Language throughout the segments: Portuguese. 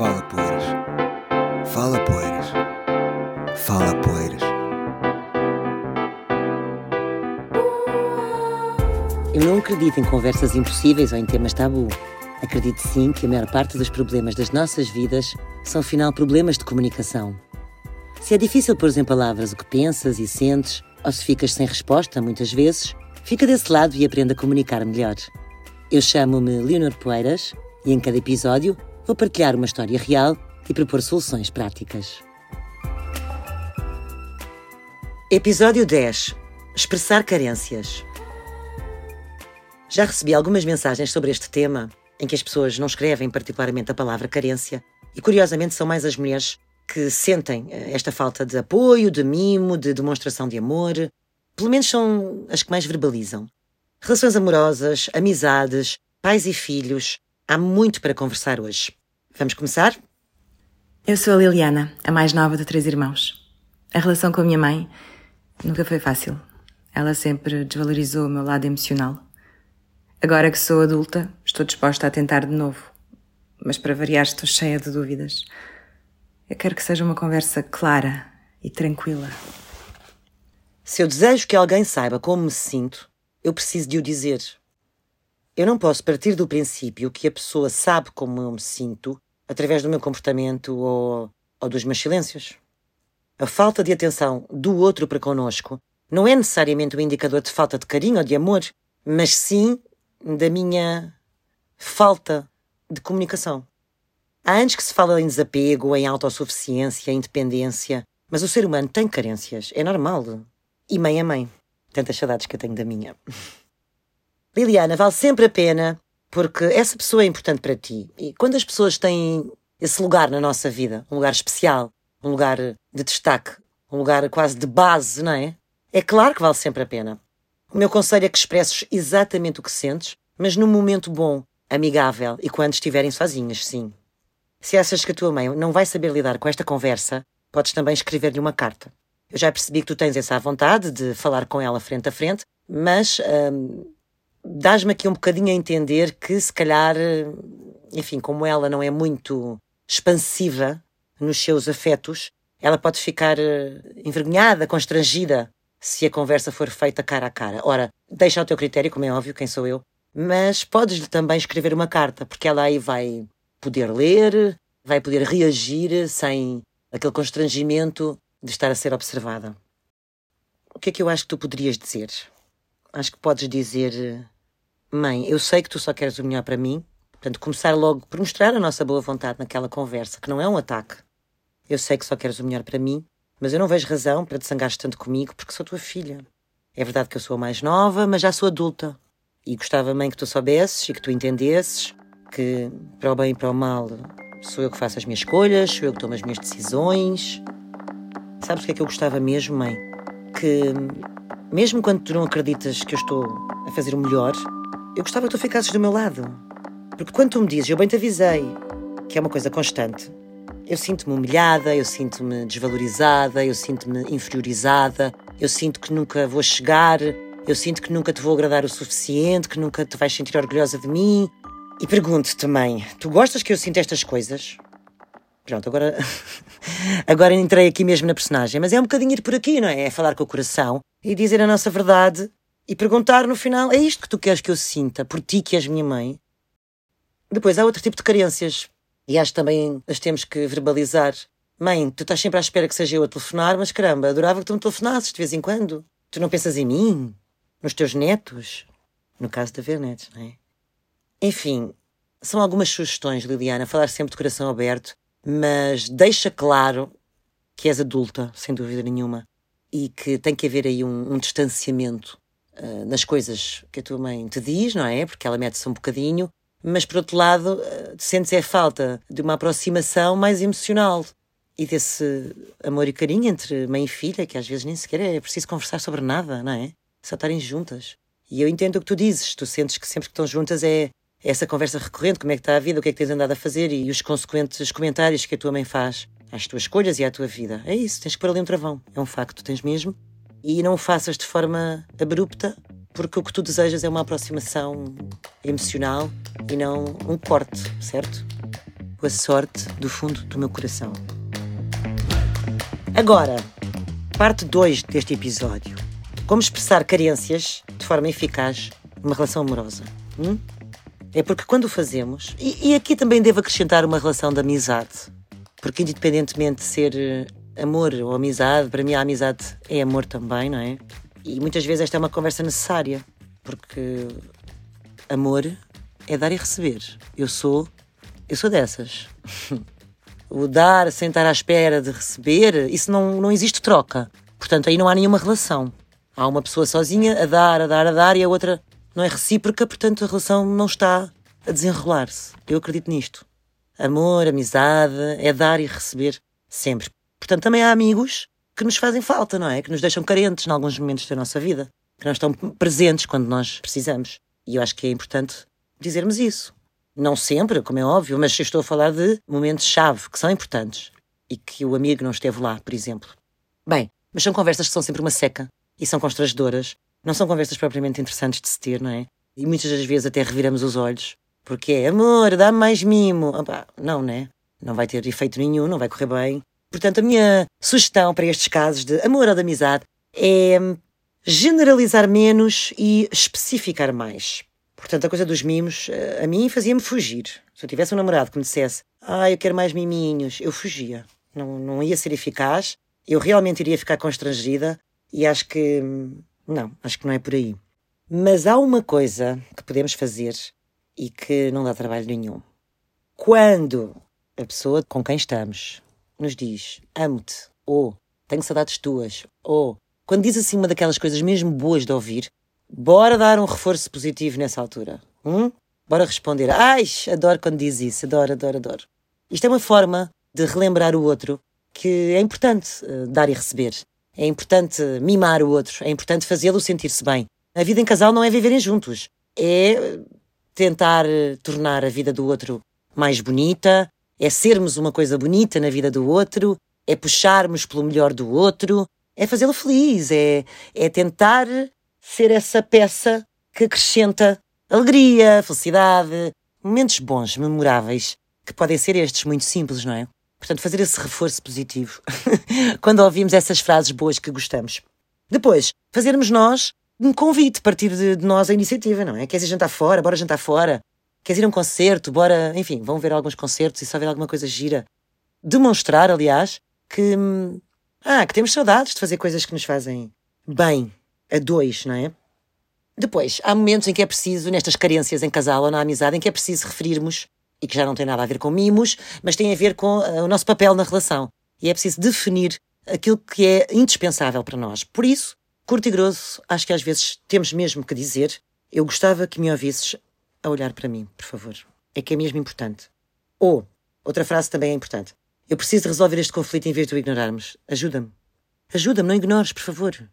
Fala Poeiras. Fala Poeiras. Fala Poeiras. Eu não acredito em conversas impossíveis ou em temas tabu. Acredito sim que a maior parte dos problemas das nossas vidas são, afinal, problemas de comunicação. Se é difícil pôr em palavras o que pensas e sentes, ou se ficas sem resposta, muitas vezes, fica desse lado e aprenda a comunicar melhor. Eu chamo-me Leonor Poeiras e em cada episódio vou partilhar uma história real e propor soluções práticas. Episódio 10 Expressar carências. Já recebi algumas mensagens sobre este tema, em que as pessoas não escrevem particularmente a palavra carência, e curiosamente são mais as mulheres que sentem eh, esta falta de apoio, de mimo, de demonstração de amor. Pelo menos são as que mais verbalizam. Relações amorosas, amizades, pais e filhos. Há muito para conversar hoje. Vamos começar? Eu sou a Liliana, a mais nova de três irmãos. A relação com a minha mãe nunca foi fácil. Ela sempre desvalorizou o meu lado emocional. Agora que sou adulta, estou disposta a tentar de novo. Mas para variar, estou cheia de dúvidas. Eu quero que seja uma conversa clara e tranquila. Se eu desejo que alguém saiba como me sinto, eu preciso de o dizer. Eu não posso partir do princípio que a pessoa sabe como eu me sinto através do meu comportamento ou, ou dos meus silêncios. A falta de atenção do outro para connosco não é necessariamente um indicador de falta de carinho ou de amor, mas sim da minha falta de comunicação. Há anos que se fala em desapego, em autossuficiência, em independência, mas o ser humano tem carências, é normal. E mãe é mãe. Tantas saudades que eu tenho da minha. Liliana, vale sempre a pena porque essa pessoa é importante para ti. E quando as pessoas têm esse lugar na nossa vida, um lugar especial, um lugar de destaque, um lugar quase de base, não é? É claro que vale sempre a pena. O meu conselho é que expresses exatamente o que sentes, mas num momento bom, amigável e quando estiverem sozinhas, sim. Se achas que a tua mãe não vai saber lidar com esta conversa, podes também escrever-lhe uma carta. Eu já percebi que tu tens essa vontade de falar com ela frente a frente, mas hum, dás-me aqui um bocadinho a entender que se calhar, enfim, como ela não é muito expansiva nos seus afetos, ela pode ficar eh, envergonhada, constrangida, se a conversa for feita cara a cara. Ora, deixa ao teu critério, como é óbvio, quem sou eu, mas podes-lhe também escrever uma carta, porque ela aí vai poder ler, vai poder reagir sem aquele constrangimento de estar a ser observada. O que é que eu acho que tu poderias dizer? Acho que podes dizer: Mãe, eu sei que tu só queres o melhor para mim. Portanto, começar logo por mostrar a nossa boa vontade naquela conversa, que não é um ataque. Eu sei que só queres o melhor para mim, mas eu não vejo razão para te zangares tanto comigo porque sou tua filha. É verdade que eu sou a mais nova, mas já sou adulta. E gostava, mãe, que tu soubesses e que tu entendesses que, para o bem e para o mal, sou eu que faço as minhas escolhas, sou eu que tomo as minhas decisões. Sabes o que é que eu gostava mesmo, mãe? Que, mesmo quando tu não acreditas que eu estou a fazer o melhor, eu gostava que tu ficasses do meu lado. Porque quando tu me dizes, eu bem te avisei, que é uma coisa constante, eu sinto-me humilhada, eu sinto-me desvalorizada, eu sinto-me inferiorizada, eu sinto que nunca vou chegar, eu sinto que nunca te vou agradar o suficiente, que nunca te vais sentir orgulhosa de mim. E pergunto-te também, tu gostas que eu sinta estas coisas? Pronto, agora, agora entrei aqui mesmo na personagem, mas é um bocadinho ir por aqui, não é? É falar com o coração e dizer a nossa verdade e perguntar no final: é isto que tu queres que eu sinta por ti, que és minha mãe? Depois há outro tipo de carências e acho que também as temos que verbalizar. Mãe, tu estás sempre à espera que seja eu a telefonar, mas caramba, adorava que tu me telefonasses de vez em quando. Tu não pensas em mim? Nos teus netos? No caso de haver netos, não é? Enfim, são algumas sugestões, Liliana, falar sempre de coração aberto, mas deixa claro que és adulta, sem dúvida nenhuma, e que tem que haver aí um, um distanciamento uh, nas coisas que a tua mãe te diz, não é? Porque ela mete-se um bocadinho, mas por outro lado, uh, sentes é falta de uma aproximação mais emocional e desse amor e carinho entre mãe e filha, que às vezes nem sequer é preciso conversar sobre nada, não é? Só estarem juntas. E eu entendo o que tu dizes, tu sentes que sempre que estão juntas é essa conversa recorrente, como é que está a vida, o que é que tens andado a fazer e os consequentes comentários que a tua mãe faz às tuas escolhas e à tua vida. É isso, tens que pôr ali um travão. É um facto, tens mesmo. E não o faças de forma abrupta, porque o que tu desejas é uma aproximação emocional e não um corte, certo? a sorte do fundo do meu coração. Agora, parte 2 deste episódio. Como expressar carências de forma eficaz numa relação amorosa. Hum? É porque quando o fazemos, e, e aqui também devo acrescentar uma relação de amizade, porque independentemente de ser eh, amor ou amizade, para mim a amizade é amor também, não é? E muitas vezes esta é uma conversa necessária, porque amor é dar e receber. Eu sou, eu sou dessas. o dar, sentar à espera de receber, isso não, não existe troca. Portanto, aí não há nenhuma relação. Há uma pessoa sozinha a dar, a dar, a dar e a outra não é recíproca, portanto a relação não está a desenrolar-se. Eu acredito nisto. Amor, amizade, é dar e receber sempre. Portanto, também há amigos que nos fazem falta, não é? Que nos deixam carentes em alguns momentos da nossa vida, que não estão presentes quando nós precisamos. E eu acho que é importante dizermos isso. Não sempre, como é óbvio, mas eu estou a falar de momentos-chave que são importantes e que o amigo não esteve lá, por exemplo. Bem, mas são conversas que são sempre uma seca e são constrangedoras não são conversas propriamente interessantes de se ter, não é? E muitas das vezes até reviramos os olhos, porque é amor, dá-me mais mimo. Opa, não, né? Não vai ter efeito nenhum, não vai correr bem. Portanto, a minha sugestão para estes casos de amor ou de amizade é generalizar menos e especificar mais. Portanto, a coisa dos mimos, eh, a mim fazia-me fugir. Se eu tivesse um namorado que me dissesse, ah, eu quero mais miminhos, eu fugia. Não, não ia ser eficaz, eu realmente iria ficar constrangida e acho que hum, não, acho que não é por aí. Mas há uma coisa que podemos fazer e que não dá trabalho nenhum. Quando a pessoa com quem estamos nos diz amo-te, ou tenho saudades tuas, ou quando diz assim uma daquelas coisas mesmo boas de ouvir, bora dar um reforço positivo nessa altura. Hum? Bora responder. Ai, adoro quando diz isso, adoro, adoro, adoro. Isto é uma forma de relembrar o outro que é importante uh, dar e receber. É importante mimar o outro, é importante fazê-lo sentir-se bem. A vida em casal não é viverem juntos, é tentar eh, tornar a vida do outro mais bonita, é sermos uma coisa bonita na vida do outro, é puxarmos pelo melhor do outro, é fazê-lo feliz, é, é tentar ser essa peça que acrescenta alegria, felicidade, momentos bons, memoráveis, que podem ser estes muito simples, não é? Portanto, fazer esse reforço positivo quando ouvimos essas frases boas que gostamos. Depois, fazermos nós um convite, partir de, de nós a iniciativa, não é? Queres ir jantar fora? Bora jantar fora. Queres ir a um concerto? Bora. Enfim, vão ver alguns concertos e se houver alguma coisa gira. Demonstrar, aliás, que. Ah, que temos saudades de fazer coisas que nos fazem bem, a dois, não é? Depois, há momentos em que é preciso, nestas carências em casal ou na amizade, em que é preciso referirmos e que já não tem nada a ver com mimos, mas tem a ver com uh, o nosso papel na relação. E é preciso definir aquilo que é indispensável para nós. Por isso, curto e grosso, acho que às vezes temos mesmo que dizer: eu gostava que me ouvisses a olhar para mim, por favor. É que é mesmo importante. Ou, outra frase também é importante: eu preciso resolver este conflito em vez de o ignorarmos. Ajuda-me. Ajuda-me, não ignores, por favor.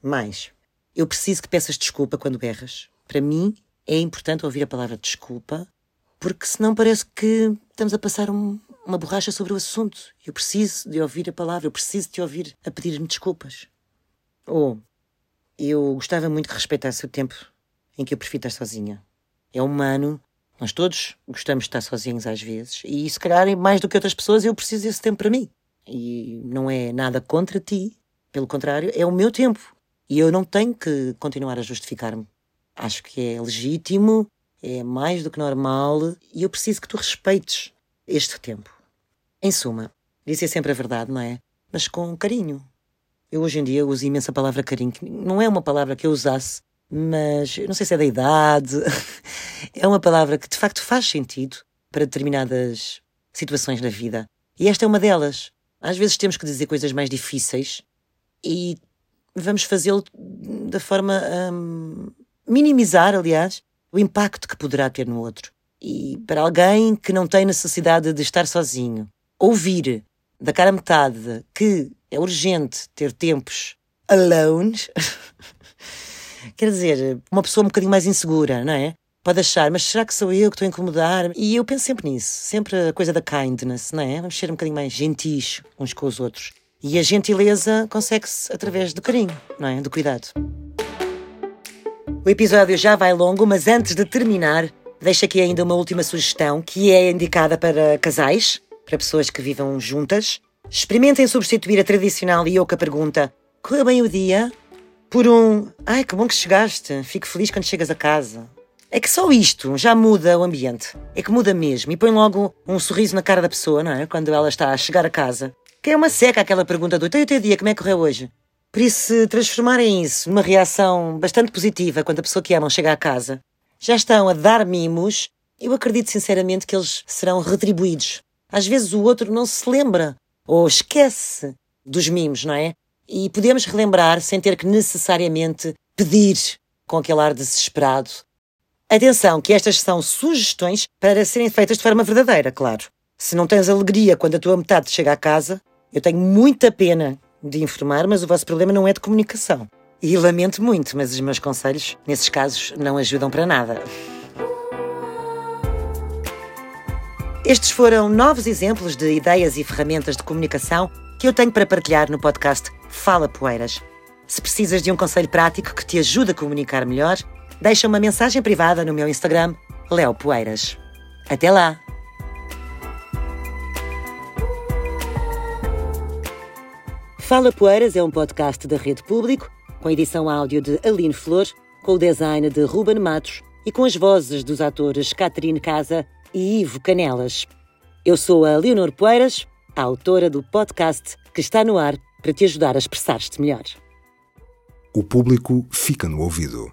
Mais, eu preciso que peças desculpa quando berras. Para mim, é importante ouvir a palavra desculpa porque senão parece que estamos a passar um, uma borracha sobre o assunto. Eu preciso de ouvir a palavra, eu preciso de ouvir a pedir-me desculpas. Ou eu gostava muito que respeitasse o tempo em que eu prefiro estar sozinha. É humano, nós todos gostamos de estar sozinhos às vezes, e se calhar mais do que outras pessoas eu preciso desse tempo para mim. E não é nada contra ti, pelo contrário, é o meu tempo. E eu não tenho que continuar a justificar-me. Acho que é legítimo é mais do que normal e eu preciso que tu respeites este tempo. Em suma, dizer sempre a verdade, não é? Mas com carinho. Eu hoje em dia uso imensa palavra carinho, que não é uma palavra que eu usasse, mas eu não sei se é da idade. é uma palavra que de facto faz sentido para determinadas situações da vida. E esta é uma delas. Às vezes temos que dizer coisas mais difíceis e vamos fazê-lo da forma a hum, minimizar, aliás, o impacto que poderá ter no outro. E para alguém que não tem necessidade de estar sozinho, ouvir da cara metade que é urgente ter tempos alone, quer dizer, uma pessoa um bocadinho mais insegura, não é? Pode achar, mas será que sou eu que estou a incomodar? E eu penso sempre nisso, sempre a coisa da kindness, não é? Vamos ser um bocadinho mais gentis uns com os outros. E a gentileza consegue-se através do carinho, não é? Do cuidado. O episódio já vai longo, mas antes de terminar, Deixo aqui ainda uma última sugestão que é indicada para casais, para pessoas que vivam juntas. Experimentem substituir a tradicional oca pergunta: Correu bem o dia? Por um Ai, que bom que chegaste, fico feliz quando chegas a casa. É que só isto já muda o ambiente. É que muda mesmo e põe logo um sorriso na cara da pessoa, não é? Quando ela está a chegar a casa. Que é uma seca aquela pergunta do Então teu dia, como é que correu hoje? Por isso, transformarem isso numa reação bastante positiva quando a pessoa que amam chega à casa, já estão a dar mimos, eu acredito sinceramente que eles serão retribuídos. Às vezes o outro não se lembra ou esquece dos mimos, não é? E podemos relembrar sem ter que necessariamente pedir com aquele ar desesperado. Atenção, que estas são sugestões para serem feitas de forma verdadeira, claro. Se não tens alegria quando a tua metade chega à casa, eu tenho muita pena de informar, mas o vosso problema não é de comunicação. E lamento muito, mas os meus conselhos, nesses casos, não ajudam para nada. Estes foram novos exemplos de ideias e ferramentas de comunicação que eu tenho para partilhar no podcast Fala Poeiras. Se precisas de um conselho prático que te ajude a comunicar melhor, deixa uma mensagem privada no meu Instagram, Léo Poeiras. Até lá! Fala Poeiras é um podcast da Rede Público, com edição áudio de Aline Flor, com o design de Ruben Matos e com as vozes dos atores Catarine Casa e Ivo Canelas. Eu sou a Leonor Poeiras, a autora do podcast que está no ar para te ajudar a expressar-te melhor. O público fica no ouvido.